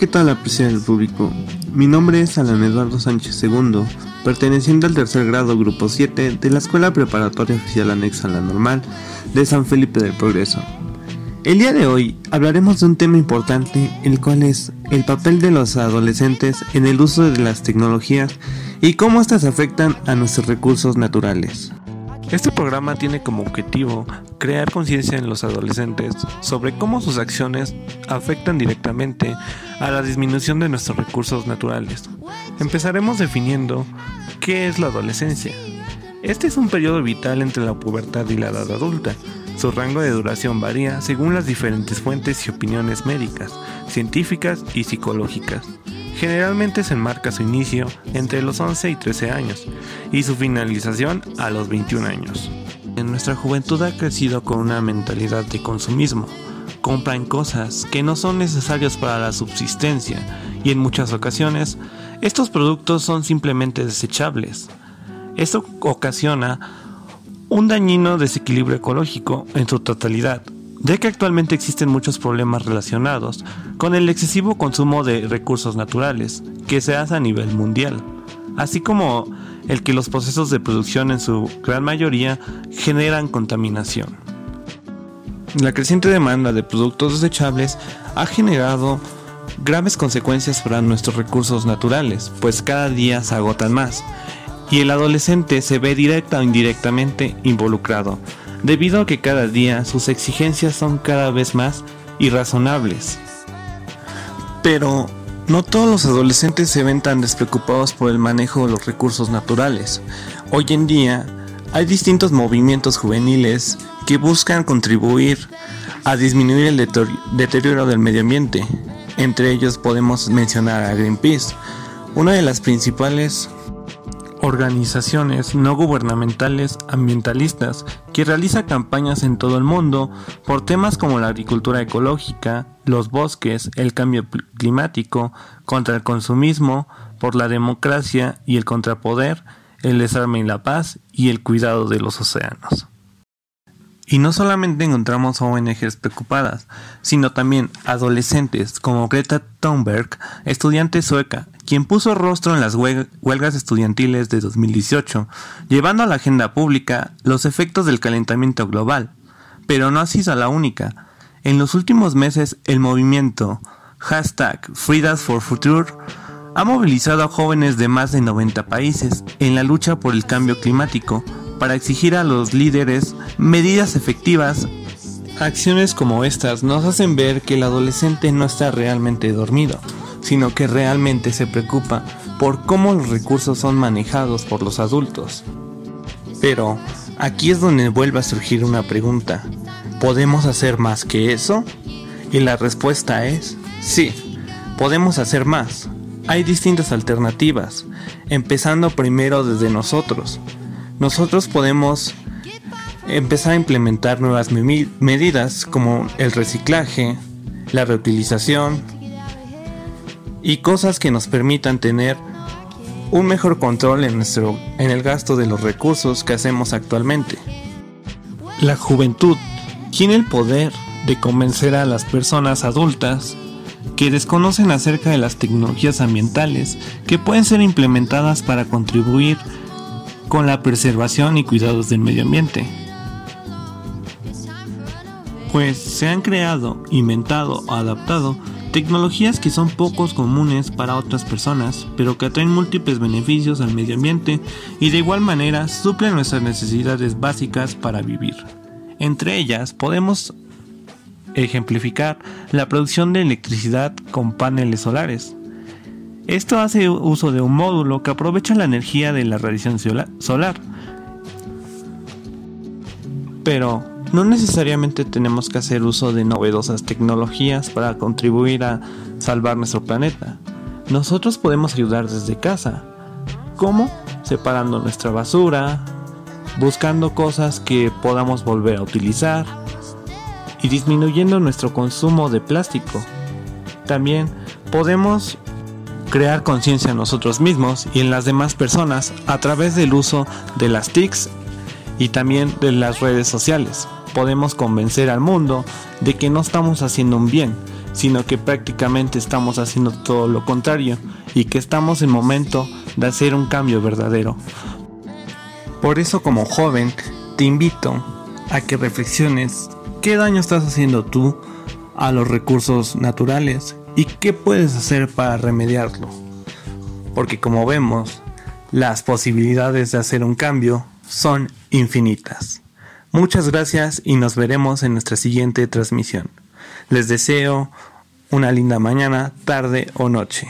¿qué tal apreciado del público? Mi nombre es Alan Eduardo Sánchez II, perteneciente al tercer grado grupo 7 de la Escuela Preparatoria Oficial Anexa a la Normal de San Felipe del Progreso. El día de hoy hablaremos de un tema importante, el cual es el papel de los adolescentes en el uso de las tecnologías y cómo éstas afectan a nuestros recursos naturales. Este programa tiene como objetivo crear conciencia en los adolescentes sobre cómo sus acciones afectan directamente a la disminución de nuestros recursos naturales. Empezaremos definiendo qué es la adolescencia. Este es un periodo vital entre la pubertad y la edad adulta. Su rango de duración varía según las diferentes fuentes y opiniones médicas, científicas y psicológicas. Generalmente se enmarca su inicio entre los 11 y 13 años y su finalización a los 21 años. En nuestra juventud ha crecido con una mentalidad de consumismo. Compran cosas que no son necesarias para la subsistencia y en muchas ocasiones estos productos son simplemente desechables. Esto ocasiona un dañino desequilibrio ecológico en su totalidad, ya que actualmente existen muchos problemas relacionados con el excesivo consumo de recursos naturales que se hace a nivel mundial, así como el que los procesos de producción en su gran mayoría generan contaminación. La creciente demanda de productos desechables ha generado graves consecuencias para nuestros recursos naturales, pues cada día se agotan más, y el adolescente se ve directa o indirectamente involucrado, debido a que cada día sus exigencias son cada vez más irrazonables. Pero no todos los adolescentes se ven tan despreocupados por el manejo de los recursos naturales. Hoy en día hay distintos movimientos juveniles que buscan contribuir a disminuir el deterioro del medio ambiente. Entre ellos podemos mencionar a Greenpeace, una de las principales organizaciones no gubernamentales ambientalistas que realiza campañas en todo el mundo por temas como la agricultura ecológica, los bosques, el cambio climático, contra el consumismo, por la democracia y el contrapoder, el desarme y la paz y el cuidado de los océanos. Y no solamente encontramos ONGs preocupadas, sino también adolescentes como Greta Thunberg, estudiante sueca, quien puso rostro en las huelgas estudiantiles de 2018, llevando a la agenda pública los efectos del calentamiento global. Pero no ha sido la única. En los últimos meses, el movimiento hashtag Fridays for Future ha movilizado a jóvenes de más de 90 países en la lucha por el cambio climático para exigir a los líderes medidas efectivas. Acciones como estas nos hacen ver que el adolescente no está realmente dormido, sino que realmente se preocupa por cómo los recursos son manejados por los adultos. Pero aquí es donde vuelve a surgir una pregunta. ¿Podemos hacer más que eso? Y la respuesta es sí, podemos hacer más. Hay distintas alternativas, empezando primero desde nosotros, nosotros podemos empezar a implementar nuevas medidas como el reciclaje, la reutilización y cosas que nos permitan tener un mejor control en, nuestro, en el gasto de los recursos que hacemos actualmente. La juventud tiene el poder de convencer a las personas adultas que desconocen acerca de las tecnologías ambientales que pueden ser implementadas para contribuir con la preservación y cuidados del medio ambiente. Pues se han creado, inventado o adaptado tecnologías que son pocos comunes para otras personas, pero que atraen múltiples beneficios al medio ambiente y de igual manera suplen nuestras necesidades básicas para vivir. Entre ellas podemos ejemplificar la producción de electricidad con paneles solares, esto hace uso de un módulo que aprovecha la energía de la radiación solar. Pero no necesariamente tenemos que hacer uso de novedosas tecnologías para contribuir a salvar nuestro planeta. Nosotros podemos ayudar desde casa. ¿Cómo? Separando nuestra basura, buscando cosas que podamos volver a utilizar y disminuyendo nuestro consumo de plástico. También podemos crear conciencia en nosotros mismos y en las demás personas a través del uso de las TICs y también de las redes sociales. Podemos convencer al mundo de que no estamos haciendo un bien, sino que prácticamente estamos haciendo todo lo contrario y que estamos en momento de hacer un cambio verdadero. Por eso como joven te invito a que reflexiones qué daño estás haciendo tú a los recursos naturales y qué puedes hacer para remediarlo. Porque como vemos, las posibilidades de hacer un cambio son infinitas. Muchas gracias y nos veremos en nuestra siguiente transmisión. Les deseo una linda mañana, tarde o noche.